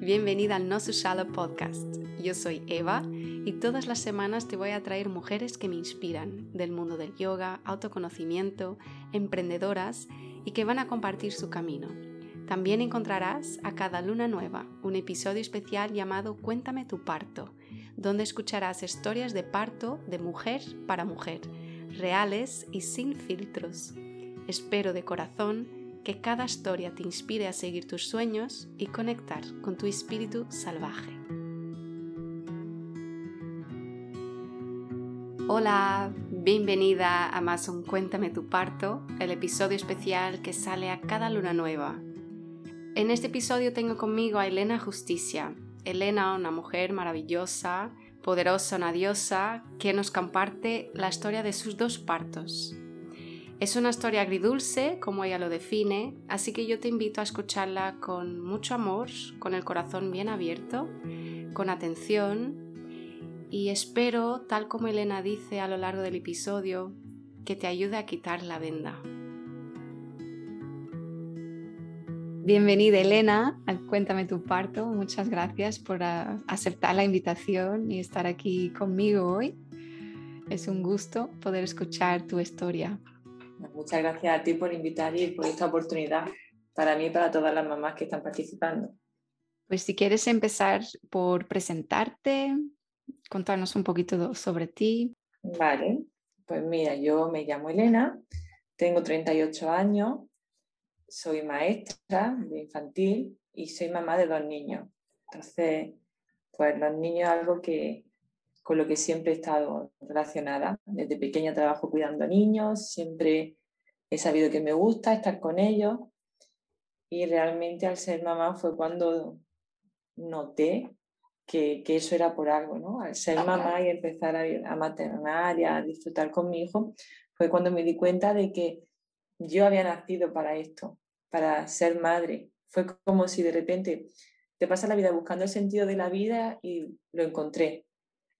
bienvenida al No Sushala Podcast. Yo soy Eva y todas las semanas te voy a traer mujeres que me inspiran del mundo del yoga, autoconocimiento, emprendedoras y que van a compartir su camino. También encontrarás a cada luna nueva un episodio especial llamado Cuéntame tu parto, donde escucharás historias de parto de mujer para mujer, reales y sin filtros. Espero de corazón que cada historia te inspire a seguir tus sueños y conectar con tu espíritu salvaje. Hola, bienvenida a Amazon Cuéntame tu parto, el episodio especial que sale a cada luna nueva. En este episodio tengo conmigo a Elena Justicia. Elena, una mujer maravillosa, poderosa, una diosa, que nos comparte la historia de sus dos partos. Es una historia agridulce, como ella lo define, así que yo te invito a escucharla con mucho amor, con el corazón bien abierto, con atención y espero, tal como Elena dice a lo largo del episodio, que te ayude a quitar la venda. Bienvenida Elena, cuéntame tu parto. Muchas gracias por aceptar la invitación y estar aquí conmigo hoy. Es un gusto poder escuchar tu historia. Muchas gracias a ti por invitar y por esta oportunidad para mí y para todas las mamás que están participando. Pues si quieres empezar por presentarte, contarnos un poquito sobre ti. Vale, pues mira, yo me llamo Elena, tengo 38 años, soy maestra de infantil y soy mamá de dos niños. Entonces, pues los niños es algo que, con lo que siempre he estado relacionada. Desde pequeña trabajo cuidando niños, siempre he sabido que me gusta estar con ellos y realmente al ser mamá fue cuando noté que, que eso era por algo, ¿no? Al ser mamá y empezar a, a maternar y a disfrutar con mi hijo, fue cuando me di cuenta de que yo había nacido para esto, para ser madre. Fue como si de repente te pasa la vida buscando el sentido de la vida y lo encontré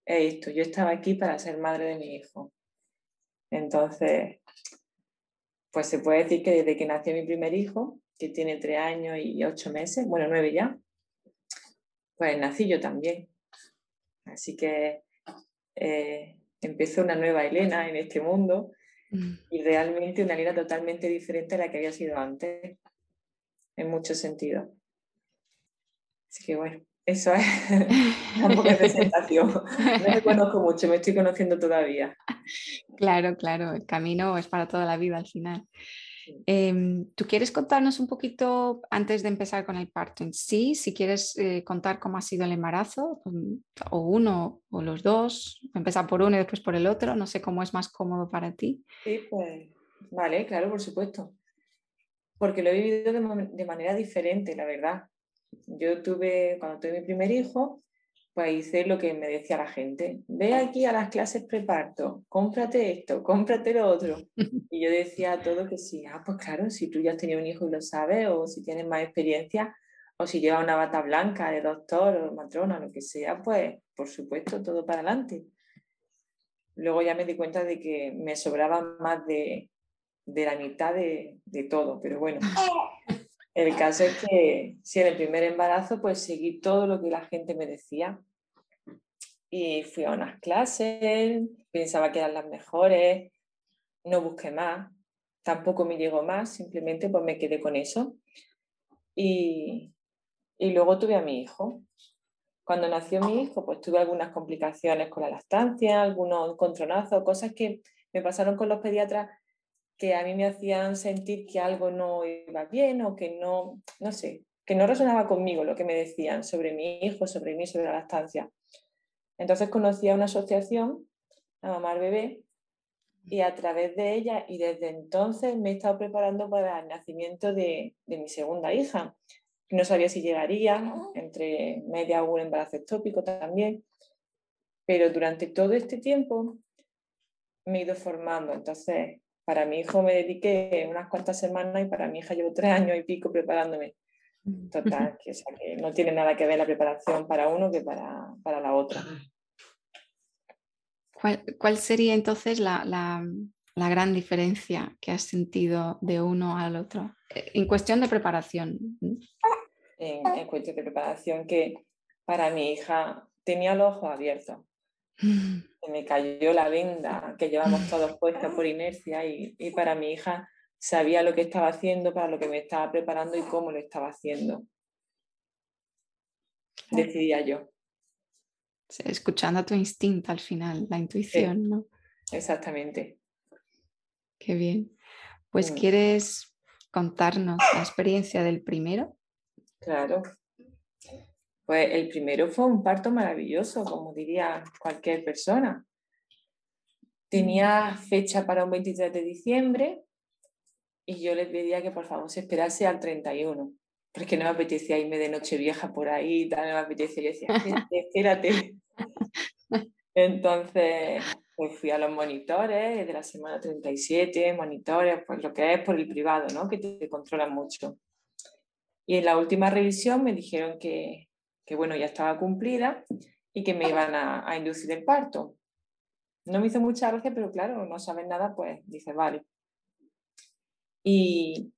esto, yo estaba aquí para ser madre de mi hijo. Entonces, pues se puede decir que desde que nació mi primer hijo, que tiene tres años y ocho meses, bueno, nueve ya, pues nací yo también. Así que eh, empezó una nueva Elena en este mundo mm. y realmente una Elena totalmente diferente a la que había sido antes, en muchos sentidos. Así que bueno. Eso es un poco de presentación. No me conozco mucho, me estoy conociendo todavía. Claro, claro, el camino es para toda la vida al final. Em, ¿Tú quieres contarnos un poquito, antes de empezar con el parto en sí, si quieres eh, contar cómo ha sido el embarazo, mm, o uno o los dos, empezar por uno y después por el otro, no sé cómo es más cómodo para ti? Sí, pues vale, claro, por supuesto. Porque lo he vivido de manera diferente, la verdad. Yo tuve, cuando tuve mi primer hijo, pues hice lo que me decía la gente, ve aquí a las clases preparto, cómprate esto, cómprate lo otro. Y yo decía todo que sí, ah, pues claro, si tú ya has tenido un hijo y lo sabes, o si tienes más experiencia, o si llevas una bata blanca de doctor o matrona, lo que sea, pues por supuesto, todo para adelante. Luego ya me di cuenta de que me sobraba más de, de la mitad de, de todo, pero bueno, El caso es que si en el primer embarazo pues seguí todo lo que la gente me decía y fui a unas clases, pensaba que eran las mejores, no busqué más, tampoco me llegó más, simplemente pues me quedé con eso. Y, y luego tuve a mi hijo. Cuando nació mi hijo, pues tuve algunas complicaciones con la lactancia, algunos encontronazos, cosas que me pasaron con los pediatras que a mí me hacían sentir que algo no iba bien o que no, no sé, que no resonaba conmigo lo que me decían sobre mi hijo, sobre mí, sobre la lactancia. Entonces conocí a una asociación, a Mamá Bebé, y a través de ella y desde entonces me he estado preparando para el nacimiento de, de mi segunda hija. No sabía si llegaría, entre media o un embarazo ectópico también, pero durante todo este tiempo me he ido formando. Entonces, para mi hijo me dediqué unas cuantas semanas y para mi hija llevo tres años y pico preparándome. Total, que, no tiene nada que ver la preparación para uno que para, para la otra. ¿Cuál, sería entonces la, la, la, gran diferencia que has sentido de uno al otro? En cuestión de preparación. en, cuestión de preparación que para mi hija tenía los ojos abiertos. Se me cayó la venda que llevamos todos puestos por inercia y, y para mi hija sabía lo que estaba haciendo, para lo que me estaba preparando y cómo lo estaba haciendo. Decidía yo. escuchando a tu instinto al final, la intuición, ¿no? Exactamente. Qué bien. Pues, mm. ¿quieres contarnos la experiencia del primero? Claro. Pues el primero fue un parto maravilloso, como diría cualquier persona. Tenía fecha para un 23 de diciembre y yo le pedía que por favor se esperase al 31, porque no me apetecía irme de noche vieja por ahí, tal, no me apetecía. Yo decía, espérate. Entonces, pues fui a los monitores de la semana 37, monitores, pues lo que es por el privado, ¿no? Que te controlan mucho. Y en la última revisión me dijeron que, que bueno, ya estaba cumplida y que me iban a, a, inducir el parto. No me hizo mucha gracia, pero claro, no saben nada, pues dice, vale. Y,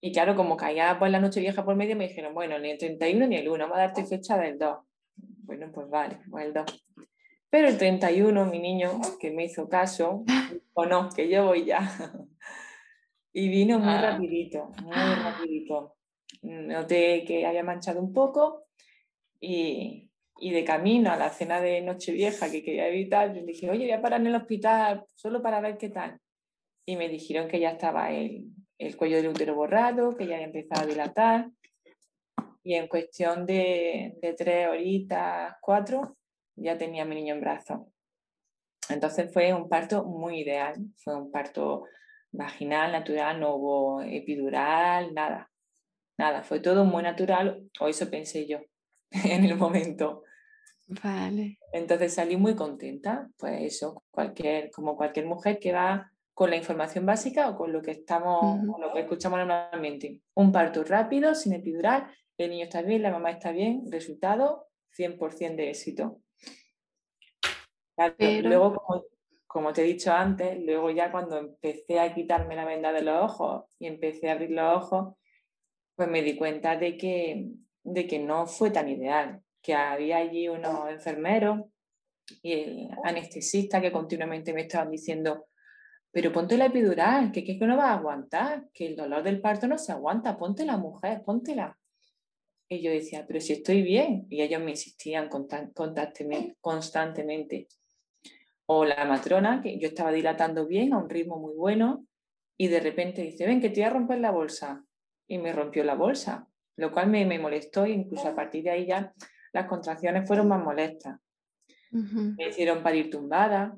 y claro, como caía pues la noche vieja por medio, me dijeron, bueno, ni el 31 ni el 1, vamos a darte fecha del 2. Bueno, pues vale, pues el 2. Pero el 31, mi niño, que me hizo caso, o no, que yo voy ya. y vino muy ah. rapidito, muy rapidito. Noté que había manchado un poco y, y de camino a la cena de Nochevieja que quería evitar, le dije, oye, voy a parar en el hospital solo para ver qué tal. Y me dijeron que ya estaba el, el cuello del útero borrado, que ya había empezado a dilatar. Y en cuestión de, de tres horitas, cuatro, ya tenía a mi niño en brazos. Entonces fue un parto muy ideal, fue un parto vaginal, natural, no hubo epidural, nada, nada, fue todo muy natural, o eso pensé yo en el momento. Vale. Entonces salí muy contenta, pues eso, cualquier, como cualquier mujer que va con la información básica o con lo que estamos, lo que escuchamos normalmente. Un parto rápido, sin epidural, el niño está bien, la mamá está bien, resultado 100% de éxito. Luego, como, te he dicho antes, luego ya cuando empecé a quitarme la venda de los ojos y empecé a abrir los ojos, pues me di cuenta de que, de que no fue tan ideal, que había allí unos enfermeros y el anestesista que continuamente me estaban diciendo, pero ponte la epidural, que, que, que no va a aguantar, que el dolor del parto no se aguanta, ponte la mujer, póntela. Y yo decía, pero si estoy bien. Y ellos me insistían constantemente o la matrona, que yo estaba dilatando bien a un ritmo muy bueno y de repente dice, ven que te voy a romper la bolsa. Y me rompió la bolsa, lo cual me, me molestó e incluso a partir de ahí ya las contracciones fueron más molestas. Me hicieron parir tumbada.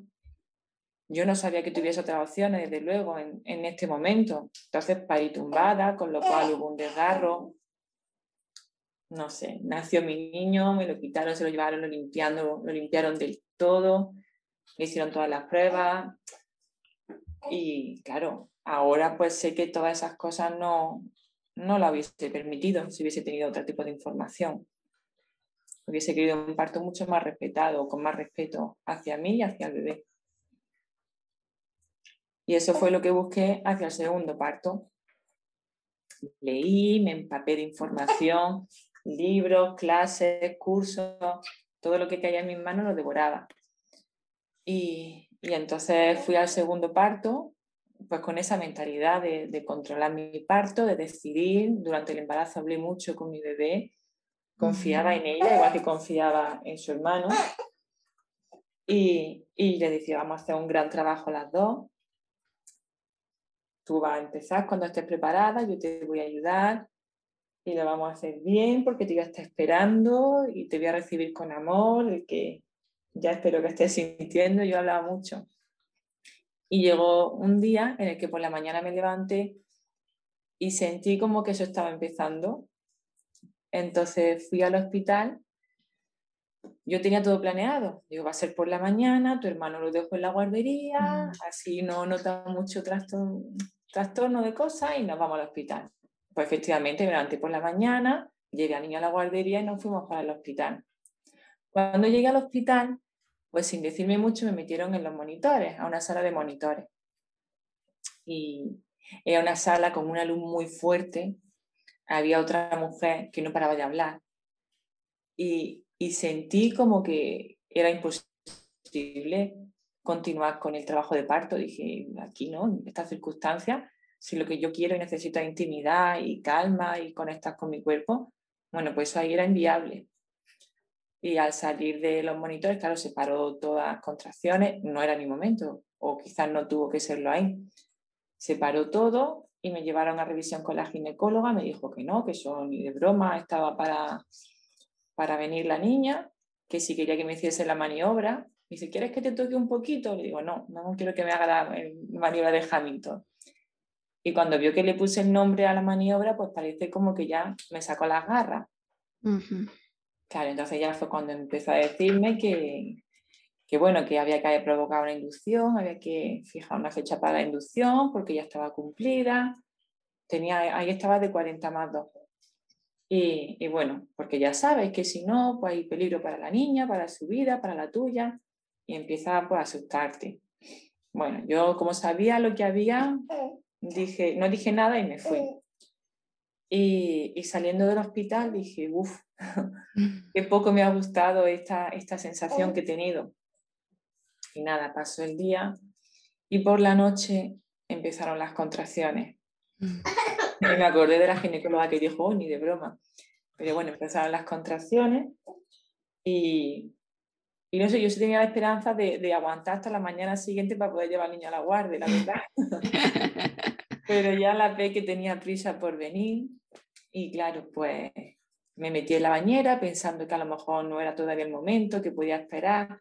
Yo no sabía que tuviese otras opciones, desde luego, en, en este momento. Entonces parí tumbada, con lo cual hubo un desgarro. No sé, nació mi niño, me lo quitaron, se lo llevaron, lo, limpiando, lo limpiaron del todo me hicieron todas las pruebas y claro, ahora pues sé que todas esas cosas no, no lo hubiese permitido si hubiese tenido otro tipo de información. Hubiese querido un parto mucho más respetado, con más respeto hacia mí y hacia el bebé. Y eso fue lo que busqué hacia el segundo parto. Leí, me empapé de información, libros, clases, cursos, todo lo que caía en mis manos lo devoraba. Y, entonces fui al segundo parto, pues con esa mentalidad de, controlar mi parto, de decidir. Durante el embarazo hablé mucho con mi bebé, confiaba en ella, igual que confiaba en su hermano. Y, y le decía, vamos a hacer un gran trabajo las dos. Tú vas a empezar cuando estés preparada, yo te voy a ayudar y lo vamos a hacer bien porque te voy a estar esperando y te voy a recibir con amor, el que ya espero que estés sintiendo, yo hablaba mucho. Y llegó un día en el que por la mañana me levanté y sentí como que eso estaba empezando. Entonces fui al hospital. Yo tenía todo planeado. Digo, va a ser por la mañana, tu hermano lo dejo en la guardería, así no nota mucho trastorno, trastorno de cosas y nos vamos al hospital. Pues efectivamente me levanté por la mañana, llegué al niño a la guardería y nos fuimos para el hospital. Cuando llegué al hospital, pues sin decirme mucho me metieron en los monitores, a una sala de monitores. Y era una sala con una luz muy fuerte, había otra mujer que no paraba de hablar. Y, sentí como que era imposible continuar con el trabajo de parto. Dije, aquí no, en estas circunstancias, si lo que yo quiero y necesito es intimidad y calma y conectar con mi cuerpo, bueno, pues eso ahí era inviable. Y al salir de los monitores, claro, se paró todas las contracciones, no era mi momento, o quizás no tuvo que serlo ahí. Se paró todo y me llevaron a revisión con la ginecóloga, me dijo que no, que eso ni de broma estaba para, para venir la niña, que si quería que me hiciese la maniobra. Y si ¿quieres que te toque un poquito? Le digo, no, no quiero que me haga la maniobra de Hamilton. Y cuando vio que le puse el nombre a la maniobra, pues parece como que ya me sacó las garras. Claro, entonces ya fue cuando empezó a decirme que, que, bueno, que había que provocar una inducción, había que fijar una fecha para la inducción porque ya estaba cumplida. Tenía, ahí estaba de 40 más 2. Y, y, bueno, porque ya sabes que si no, pues hay peligro para la niña, para su vida, para la tuya, y empieza pues, a asustarte. Bueno, yo como sabía lo que había, dije, no dije nada y me fui. Y, y saliendo del hospital dije, uff, qué poco me ha gustado esta, esta sensación que he tenido. Y nada, pasó el día y por la noche empezaron las contracciones. Mm. Y me acordé de la ginecóloga que dijo, oh, ni de broma. Pero bueno, empezaron las contracciones y, y no sé, yo sí tenía la esperanza de, de, aguantar hasta la mañana siguiente para poder llevar al niño a la guardia, la verdad. Pero ya la ve que tenía prisa por venir y claro, pues me metí en la bañera pensando que a lo mejor no era todavía el momento, que podía esperar.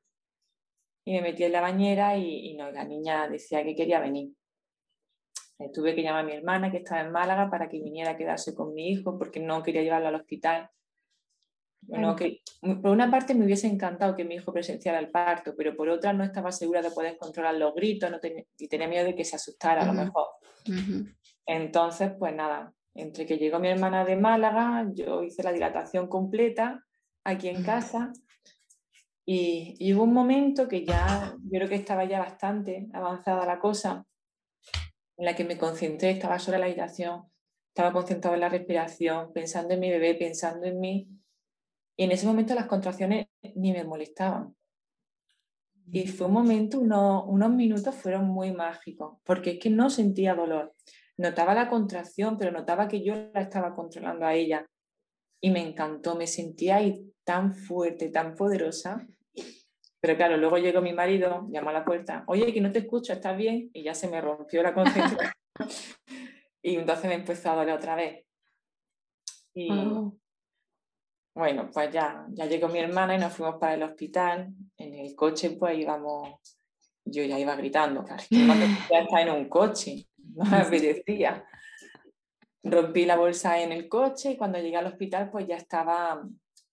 Y me metí en la bañera y, y no, la niña decía que quería venir. Eh, tuve que llamar a mi hermana que estaba en Málaga para que viniera a quedarse con mi hijo porque no quería llevarlo al hospital. Bueno, que, por una parte me hubiese encantado que mi hijo presenciara el parto, pero por otra no estaba segura de poder controlar los gritos no y tenía miedo de que se asustara a lo mejor. Entonces, pues nada, entre que llegó mi hermana de Málaga, yo hice la dilatación completa aquí en casa y, y, hubo un momento que ya, yo creo que estaba ya bastante avanzada la cosa, en la que me concentré, estaba sola la habitación, estaba concentrada en la respiración, pensando en mi bebé, pensando en mí. Y en ese momento las contracciones ni me molestaban. Y fue un momento, unos, unos minutos fueron muy mágicos, porque es que no sentía dolor. Notaba la contracción, pero notaba que yo la estaba controlando a ella. Y me encantó, me sentía ahí tan fuerte, tan poderosa. Pero claro, luego llegó mi marido, llamó a la puerta, oye, que no te escucho, ¿estás bien? Y ya se me rompió la concentración. y entonces me empezó a doler otra vez. Y oh. bueno, pues ya, ya llegó mi hermana y nos fuimos para el hospital. En el coche, pues íbamos, yo ya iba gritando, claro, ya está en un coche no me apetecía. Rompí la bolsa en el coche y cuando llegué al hospital pues ya estaba,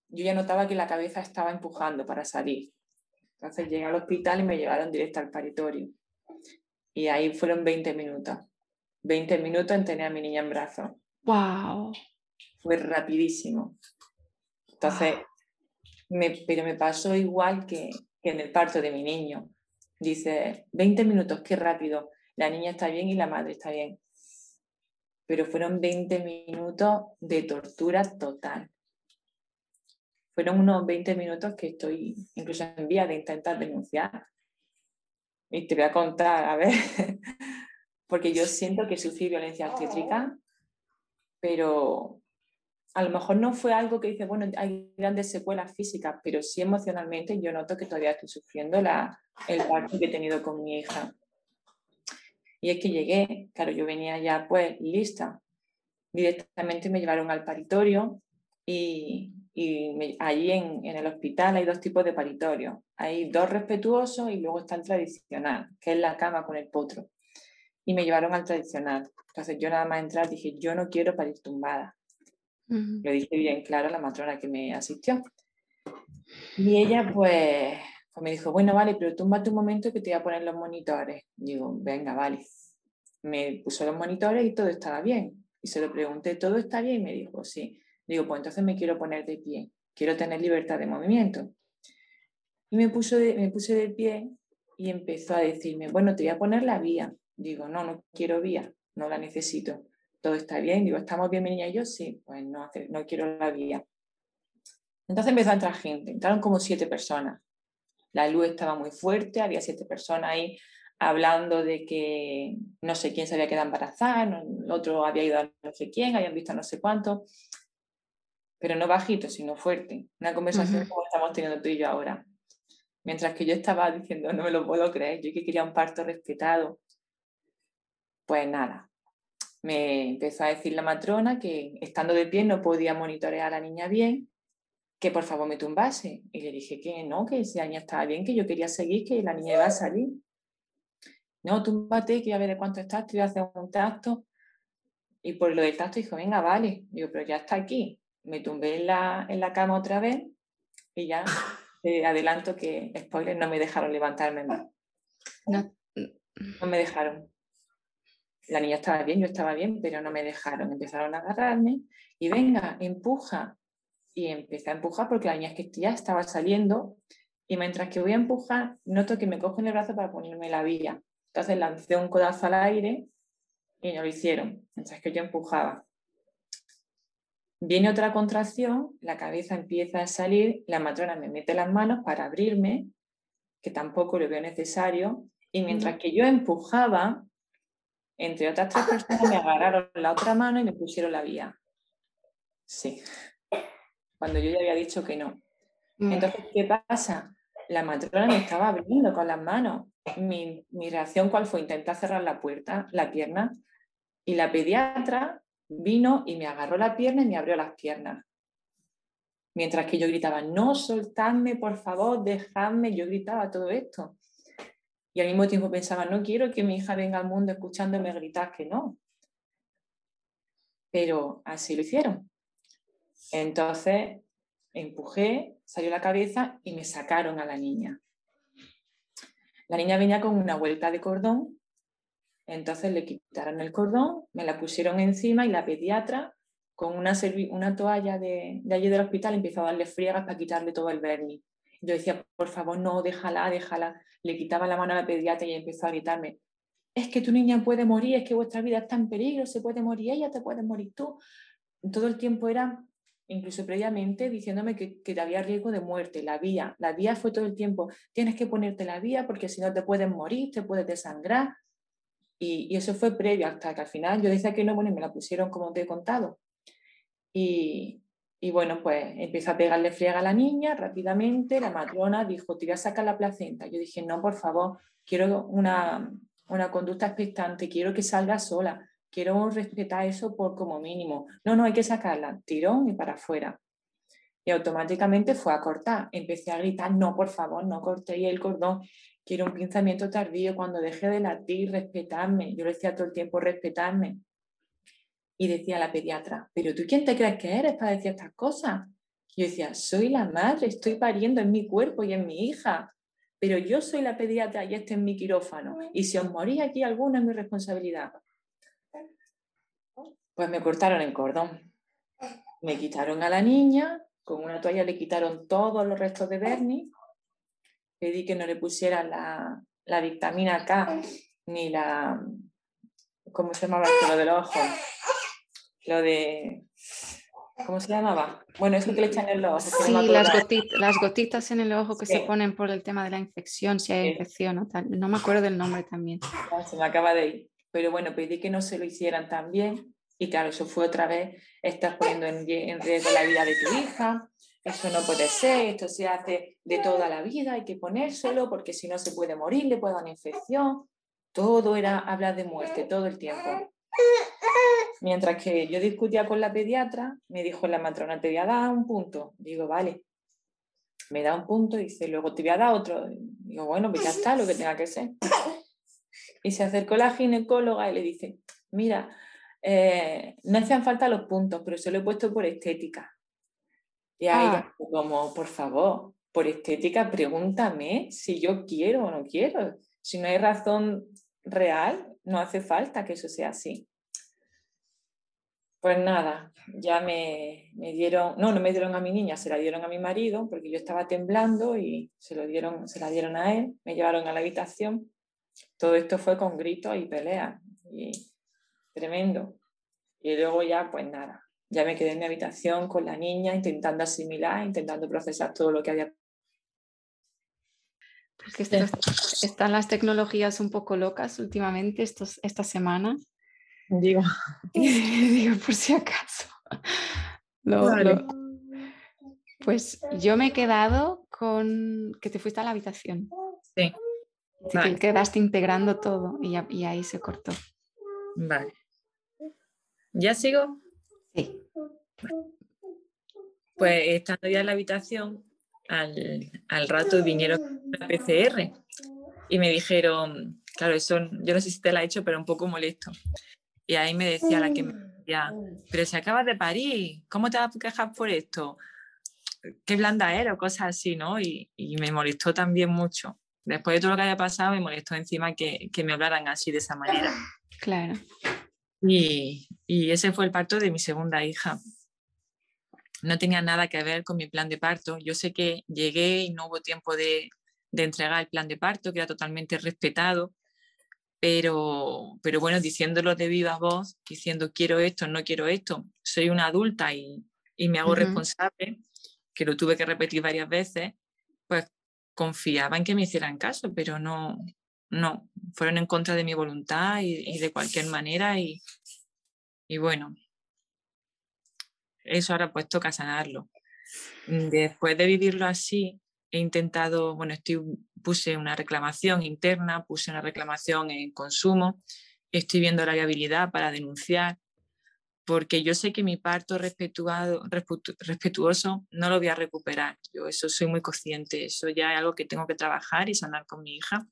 yo ya notaba que la cabeza estaba empujando para salir. Entonces llegué al hospital y me llevaron directo al paritorio. Y ahí fueron 20 minutos. 20 minutos en tener a mi niña en brazos. ¡Wow! Fue rapidísimo. Entonces, me, pero me pasó igual que, que en el parto de mi niño. Dice, 20 minutos, qué rápido la niña está bien y la madre está bien. Pero fueron 20 minutos de tortura total. Fueron unos 20 minutos que estoy incluso en vía de intentar denunciar. Y te voy a contar, a ver, porque yo siento que sufrí violencia obstétrica, pero a lo mejor no fue algo que dice, bueno, hay grandes secuelas físicas, pero sí emocionalmente yo noto que todavía estoy sufriendo la, el parto que he tenido con mi hija. Y es que llegué, claro, yo venía ya pues lista. Directamente me llevaron al paritorio y, y allí en, en, el hospital hay dos tipos de paritorio. Hay dos respetuosos y luego está el tradicional, que es la cama con el potro. Y me llevaron al tradicional. Entonces yo nada más entrar dije, yo no quiero parir tumbada. Lo dije bien claro a la matrona que me asistió. Y ella pues pues me dijo, bueno, vale, pero túmbate un momento que te voy a poner los monitores. Digo, venga, vale. Me puso los monitores y todo estaba bien. Y se lo pregunté, ¿todo está bien? Y me dijo, sí. Digo, pues entonces me quiero poner de pie. Quiero tener libertad de movimiento. Y me, puso me puse de pie y empezó a decirme, bueno, te voy a poner la vía. Digo, no, no quiero vía, no la necesito. todo está bien. Digo, ¿estamos bien mi niña y yo? Sí, pues no, no quiero la vía. Entonces empezó a entrar gente, entraron como siete personas. La luz estaba muy fuerte, había siete personas ahí hablando de que no sé quién se había quedado embarazada, el otro había ido a no sé quién, habían visto no sé cuánto, pero no bajito, sino fuerte. Una conversación como estamos teniendo tú y yo ahora. Mientras que yo estaba diciendo, no me lo puedo creer, yo que quería un parto respetado. Pues nada, me empezó a decir la matrona que estando de pie no podía monitorear a la niña bien, que por favor me tumbase. Y le dije que no, que la niña estaba bien, que yo quería seguir, que la niña iba a salir. No, túmbate, que a ver de cuánto estás, te voy a hacer un tacto. Y por lo del tacto dijo, venga, vale. Digo, pero ya está aquí. Me tumbé en la, en la cama otra vez y ya adelanto que, spoiler, no me dejaron levantarme más. No. no me dejaron. La niña estaba bien, yo estaba bien, pero no me dejaron. Empezaron a agarrarme y venga, empuja. Y empecé a empujar porque la niña es que ya estaba saliendo y mientras que voy a empujar, noto que me cogen el brazo para ponerme la vía. Entonces lancé un codazo al aire y no lo hicieron, mientras que yo empujaba. Viene otra contracción, la cabeza empieza a salir, la matrona me mete las manos para abrirme, que tampoco lo veo necesario, y mientras que yo empujaba, entre otras tres personas me agarraron la otra mano y me pusieron la vía. Sí, cuando yo ya había dicho que no. Mm. Entonces, ¿qué pasa? La matrona me estaba abriendo con las manos mi, reacción cuál fue, intentar cerrar la puerta, la pierna, y la pediatra vino y me agarró la pierna y me abrió las piernas. Mientras que yo gritaba, no soltadme, por favor, dejadme, yo gritaba todo esto. Y al mismo tiempo pensaba, no quiero que mi hija venga al mundo escuchándome gritar que no. Pero así lo hicieron. Entonces empujé, salió la cabeza y me sacaron a la niña. La niña venía con una vuelta de cordón, entonces le quitaron el cordón, me la pusieron encima y la pediatra con una, una toalla de, allí del hospital empezó a darle friegas para quitarle todo el verniz. Yo decía, por favor, no, déjala, déjala. Le quitaba la mano a la pediatra y empezó a gritarme, es que tu niña puede morir, es que vuestra vida está en peligro, se puede morir ella, te puedes morir tú. Todo el tiempo era incluso previamente, diciéndome que, que había riesgo de muerte, la vía. La vía fue todo el tiempo, tienes que ponerte la vía porque si no te puedes morir, te puedes desangrar. Y, eso fue previo hasta que al final yo decía que no, bueno, y me la pusieron como te he contado. Y, y bueno, pues empezó a pegarle friega a la niña rápidamente, la matrona dijo, te voy a sacar la placenta. Yo dije, no, por favor, quiero una, una conducta expectante, quiero que salga sola quiero respetar eso por como mínimo. No, no, hay que sacarla, tirón y para afuera. Y automáticamente fue a cortar. Empecé a gritar, no, por favor, no cortéis el cordón. Quiero un pinzamiento tardío. Cuando deje de latir, respetarme. Yo le decía todo el tiempo, respetarme. Y decía la pediatra, pero tú quién te crees que eres para decir estas cosas? yo decía, soy la madre, estoy pariendo en mi cuerpo y en mi hija, pero yo soy la pediatra y este es mi quirófano. Y si os morís aquí alguno es mi responsabilidad. Pues me cortaron el cordón. Me quitaron a la niña, con una toalla le quitaron todos los restos de Bernie. Pedí que no le pusieran la, la vitamina K ni la. ¿Cómo se llamaba? Lo del ojo. Lo de. ¿Cómo se llamaba? Bueno, eso que le echan en el ojo. Sí, las, gotitas, las gotitas en el ojo que se ponen por el tema de la infección, si hay infección o tal. No me acuerdo del nombre también. se me acaba de ir. Pero bueno, pedí que no se lo hicieran también. Y claro, eso fue otra vez, estás poniendo en, riesgo la vida de tu hija, eso no puede ser, esto se hace de toda la vida, hay que ponérselo porque si no se puede morir, le puede dar una infección. Todo era hablar de muerte todo el tiempo. Mientras que yo discutía con la pediatra, me dijo la matrona, te voy a dar un punto. Digo, vale. Me da un punto y dice, luego te voy a dar otro. Digo, bueno, pues ya está, lo que tenga que ser. Y se acercó la ginecóloga y le dice, mira, eh, no hacían falta los puntos, pero se lo he puesto por estética. Y ahí ah. como, por favor, por estética, pregúntame si yo quiero o no quiero. Si no hay razón real, no hace falta que eso sea así. Pues nada, ya me, me, dieron, no, no me dieron a mi niña, se la dieron a mi marido, porque yo estaba temblando y se, lo dieron, se la dieron a él, me llevaron a la habitación. Todo esto fue con gritos y peleas. Y, tremendo. Y luego ya, pues nada, ya me quedé en mi habitación con la niña intentando asimilar, intentando procesar todo lo que había. Porque están las tecnologías un poco locas últimamente, estos, esta semana. Digo. Digo, por si acaso. Pues yo me he quedado con que te fuiste a la habitación. Sí. Que quedaste integrando todo y, y ahí se cortó. Vale. ¿Ya sigo? Sí. Pues estando ya en la habitación, al, al rato vinieron la PCR y me dijeron, claro, eso yo no sé si te la he hecho, pero un poco molesto. Y ahí me decía la que me decía, pero si acabas de parir, ¿cómo te vas a quejar por esto? Qué blanda era o cosas así, ¿no? Y, y, me molestó también mucho. Después de todo lo que haya pasado, me molestó encima que, que me hablaran así de esa manera. Claro. Y, y, ese fue el parto de mi segunda hija. No tenía nada que ver con mi plan de parto. Yo sé que llegué y no hubo tiempo de, de entregar el plan de parto, que era totalmente respetado, pero, pero bueno, diciéndolo de viva voz, diciendo quiero esto, no quiero esto, soy una adulta y, y me hago uh -huh. responsable, que lo tuve que repetir varias veces, pues confiaba en que me hicieran caso, pero no, no, fueron en contra de mi voluntad y, de cualquier manera y, y, bueno, eso ahora pues toca sanarlo. Después de vivirlo así, he intentado, bueno, puse una reclamación interna, puse una reclamación en consumo, estoy viendo la viabilidad para denunciar, porque yo sé que mi parto respetuado, respetuoso no lo voy a recuperar. Yo eso soy muy consciente, eso ya es algo que tengo que trabajar y sanar con mi hija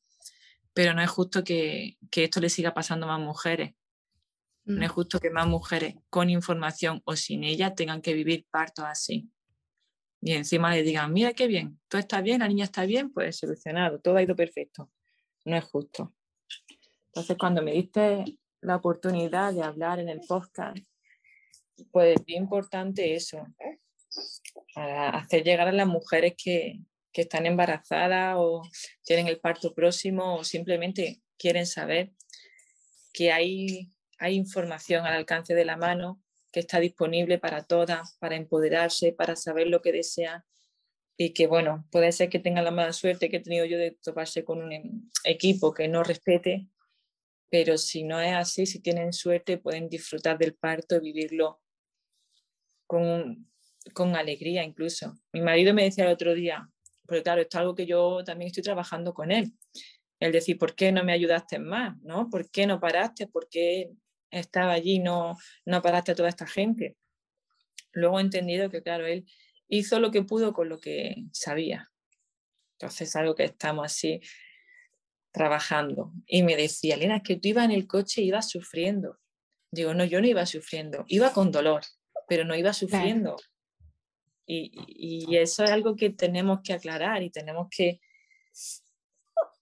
pero no es justo que, que esto le siga pasando a más mujeres. Mm. No es justo que más mujeres con información o sin ella tengan que vivir partos así. Y encima le digan, mira qué bien, todo está bien, la niña está bien, pues solucionado, todo ha ido perfecto. No es justo. Entonces, cuando me diste la oportunidad de hablar en el podcast, pues es importante eso, para hacer llegar a las mujeres que, que están embarazadas o tienen el parto próximo o simplemente quieren saber que hay, hay información al alcance de la mano que está disponible para todas, para empoderarse, para saber lo que desean y que, bueno, puede ser que tengan la mala suerte que he tenido yo de toparse con un equipo que no respete, pero si no es así, si tienen suerte, pueden disfrutar del parto y vivirlo con, con alegría incluso. Mi marido me decía el otro día, porque claro, esto es algo que yo también estoy trabajando con él. El decir, ¿por qué no me ayudaste más? ¿no? ¿Por qué no paraste? ¿Por qué estaba allí no, no paraste a toda esta gente? Luego he entendido que, claro, él hizo lo que pudo con lo que sabía. Entonces es algo que estamos así trabajando. Y me decía, Elena, es que tú ibas en el coche y ibas sufriendo. Digo, no, yo no iba sufriendo, iba con dolor, pero no iba sufriendo. Claro. Y, y, eso es algo que tenemos que aclarar y tenemos que,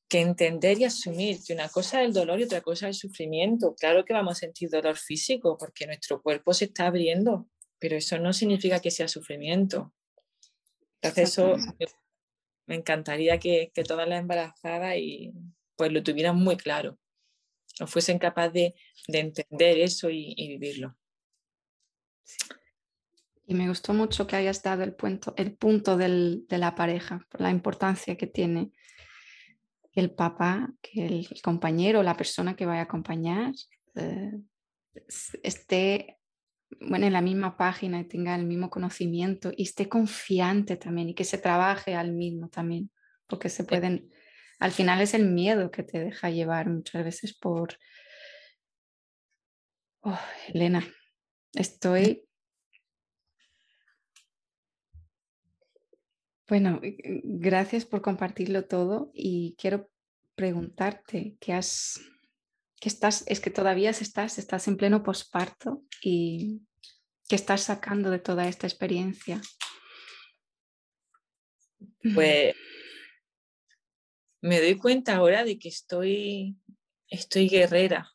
que entender y asumir que una cosa es el dolor y otra cosa es el sufrimiento. Claro que vamos a sentir dolor físico porque nuestro cuerpo se está abriendo, pero eso no significa que sea sufrimiento. Entonces eso me encantaría que, que todas las embarazadas y, pues lo tuvieran muy claro, o fuesen capaces de, de entender eso y, y vivirlo. Y me gustó mucho que hayas dado el punto, el punto del, de la pareja, por la importancia que tiene el papá, que el, el compañero, la persona que vaya a acompañar, eh, esté bueno, en la misma página y tenga el mismo conocimiento y esté confiante también y que se trabaje al mismo también, porque se pueden, al final es el miedo que te deja llevar muchas veces por... Oh, Elena, estoy Bueno, gracias por compartirlo todo y quiero preguntarte qué has, qué estás, es que todavía estás, estás en pleno posparto y qué estás sacando de toda esta experiencia. Pues me doy cuenta ahora de que estoy, estoy guerrera.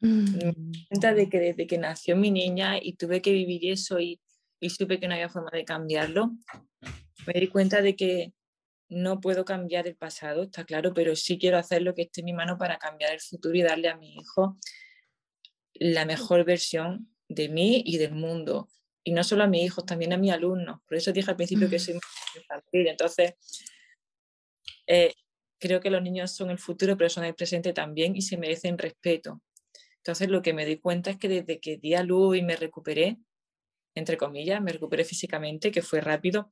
Mm. Me doy cuenta de que desde que nació mi niña y tuve que vivir eso y, y supe que no había forma de cambiarlo, me di cuenta de que no puedo cambiar el pasado, está claro, pero sí quiero hacer lo que esté en mi mano para cambiar el futuro y darle a mi hijo la mejor versión de mí y del mundo. Y no solo a mis hijos, también a mis alumnos. Por eso dije al principio que soy infantil. Entonces, eh, creo que los niños son el futuro, pero son el presente también y se merecen respeto. Entonces, lo que me di cuenta es que desde que di a luz y me recuperé, entre comillas, me recuperé físicamente, que fue rápido,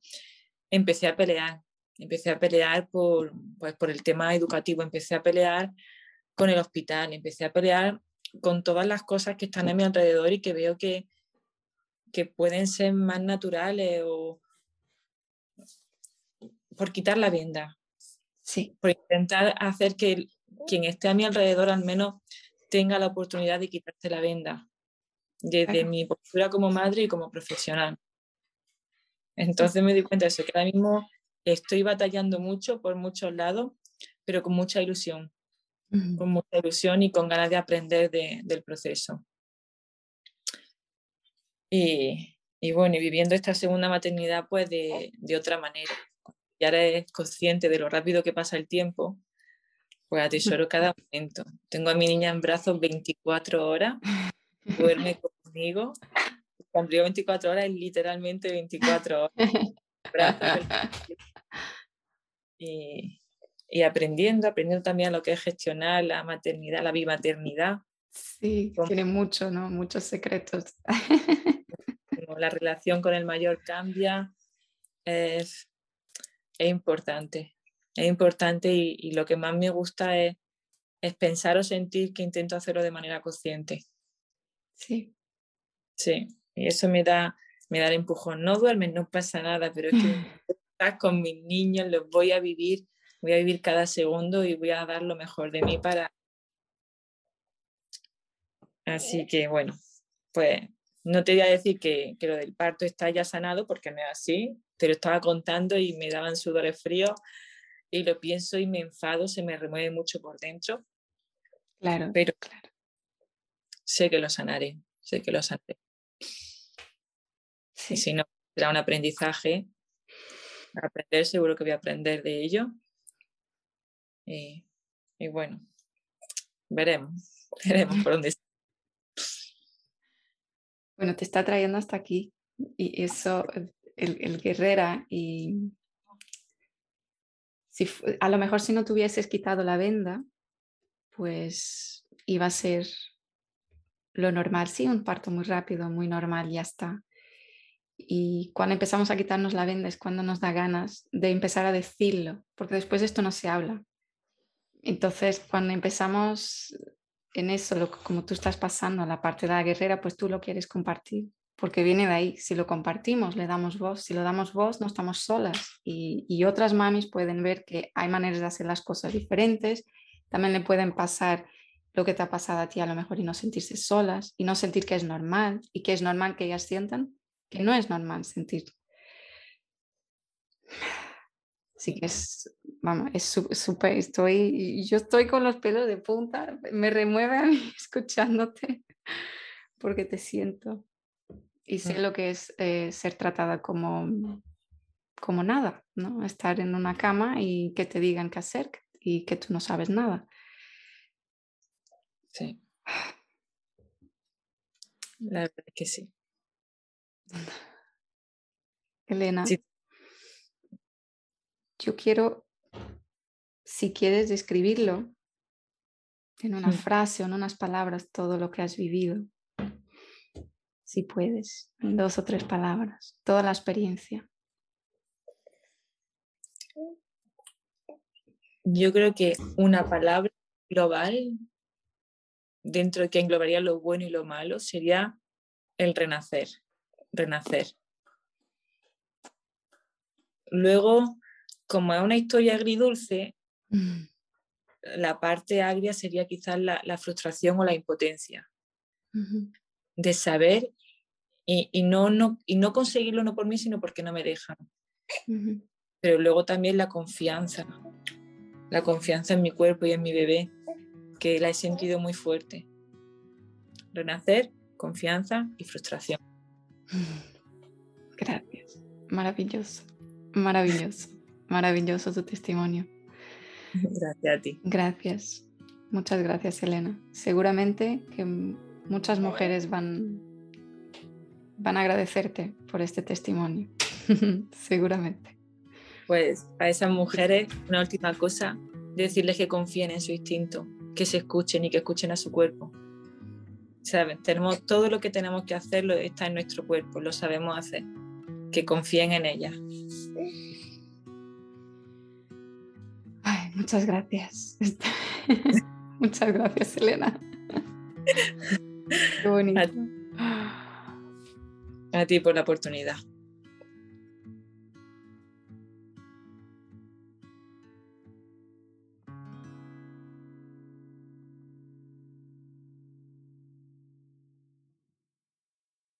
empecé a pelear. Empecé a pelear por, pues, por el tema educativo, empecé a pelear con el hospital, empecé a pelear con todas las cosas que están a mi alrededor y que veo que, que pueden ser más naturales o por quitar la venda. Sí. Por intentar hacer que quien esté a mi alrededor al menos tenga la oportunidad de quitarse la venda desde mi postura como madre y como profesional. Entonces me di cuenta de eso, que ahora mismo estoy batallando mucho por muchos lados, pero con mucha ilusión, con mucha ilusión y con ganas de aprender del proceso. Y, bueno, y viviendo esta segunda maternidad pues de, otra manera. Y ahora eres consciente de lo rápido que pasa el tiempo, pues atesoro cada momento. Tengo a mi niña en brazos 24 horas, duerme conmigo. Cuando 24 horas es literalmente 24 horas. y, y aprendiendo, aprendiendo también lo que es gestionar la maternidad, la bimaternidad. Sí, tiene mucho, ¿no? Muchos secretos. la relación con el mayor cambia, es, es importante. Es importante y, y, lo que más me gusta es, es pensar o sentir que intento hacerlo de manera consciente. Sí. Sí, y eso me da, me da el empujón. No duermes, no pasa nada, pero es que estás con mis niños, los voy a vivir, voy a vivir cada segundo y voy a dar lo mejor de mí para... Así que bueno, pues no te voy a decir que, que, lo del parto está ya sanado porque no es así, te lo estaba contando y me daban sudores fríos y lo pienso y me enfado, se me remueve mucho por dentro. Claro, pero claro. sé que lo sanaré, sé que lo sanaré. Y si no, será un aprendizaje. Aprender, seguro que voy a aprender de ello. Y, y bueno, veremos, veremos por dónde Bueno, te está trayendo hasta aquí. Y eso, el, el guerrera, y si, a lo mejor si no tuvieses quitado la venda, pues iba a ser lo normal, sí, un parto muy rápido, muy normal, ya está. Y cuando empezamos a quitarnos la venda es cuando nos da ganas de empezar a decirlo, porque después de esto no se habla. Entonces, cuando empezamos en eso, lo, como tú estás pasando, la parte de la guerrera, pues tú lo quieres compartir, porque viene de ahí. Si lo compartimos, le damos voz. Si lo damos voz, no estamos solas. Y, y otras mamis pueden ver que hay maneras de hacer las cosas diferentes. También le pueden pasar lo que te ha pasado a ti a lo mejor y no sentirse solas y no sentir que es normal y que es normal que ellas sientan que no es normal sentir. Sí que es, vamos, es súper, estoy, yo estoy con los pelos de punta, me remueve a mí escuchándote porque te siento y sé mm. lo que es eh, ser tratada como, como nada, ¿no? Estar en una cama y que te digan qué hacer y que tú no sabes nada. Sí. La verdad que sí. Elena, yo quiero, si quieres describirlo en una frase o en unas palabras, todo lo que has vivido, si puedes, en dos o tres palabras, toda la experiencia. Yo creo que una palabra global, dentro de que englobaría lo bueno y lo malo, sería el renacer renacer. Luego, como es una historia agridulce, mm. la parte agria sería quizás la, frustración o la impotencia de saber y, no, no, y no conseguirlo no por mí, sino porque no me dejan. Pero luego también la confianza, la confianza en mi cuerpo y en mi bebé, que la he sentido muy fuerte. Renacer, confianza y frustración. Gracias. Maravilloso. Maravilloso. Maravilloso tu testimonio. Gracias a ti. Gracias. Muchas gracias, Elena. Seguramente que muchas mujeres van van a agradecerte por este testimonio, seguramente. Pues a esas mujeres, una última cosa, decirles que confíen en su instinto, que se escuchen y que escuchen a su cuerpo. Tenemos todo lo que tenemos que hacer, está en nuestro cuerpo, lo sabemos hacer. Que confíen en ella. Ay, muchas gracias. muchas gracias, Elena. Qué bonito. a ti por la oportunidad.